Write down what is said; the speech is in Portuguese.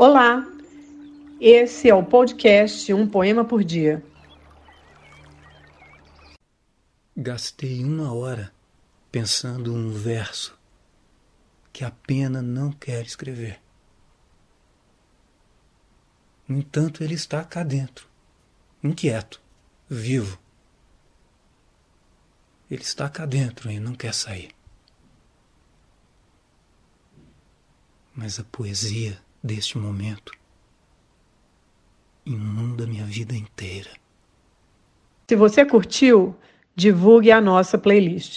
Olá, esse é o podcast Um Poema por Dia. Gastei uma hora pensando um verso que a pena não quer escrever. No entanto, ele está cá dentro, inquieto, vivo. Ele está cá dentro e não quer sair. Mas a poesia deste momento inunda minha vida inteira. Se você curtiu, divulgue a nossa playlist.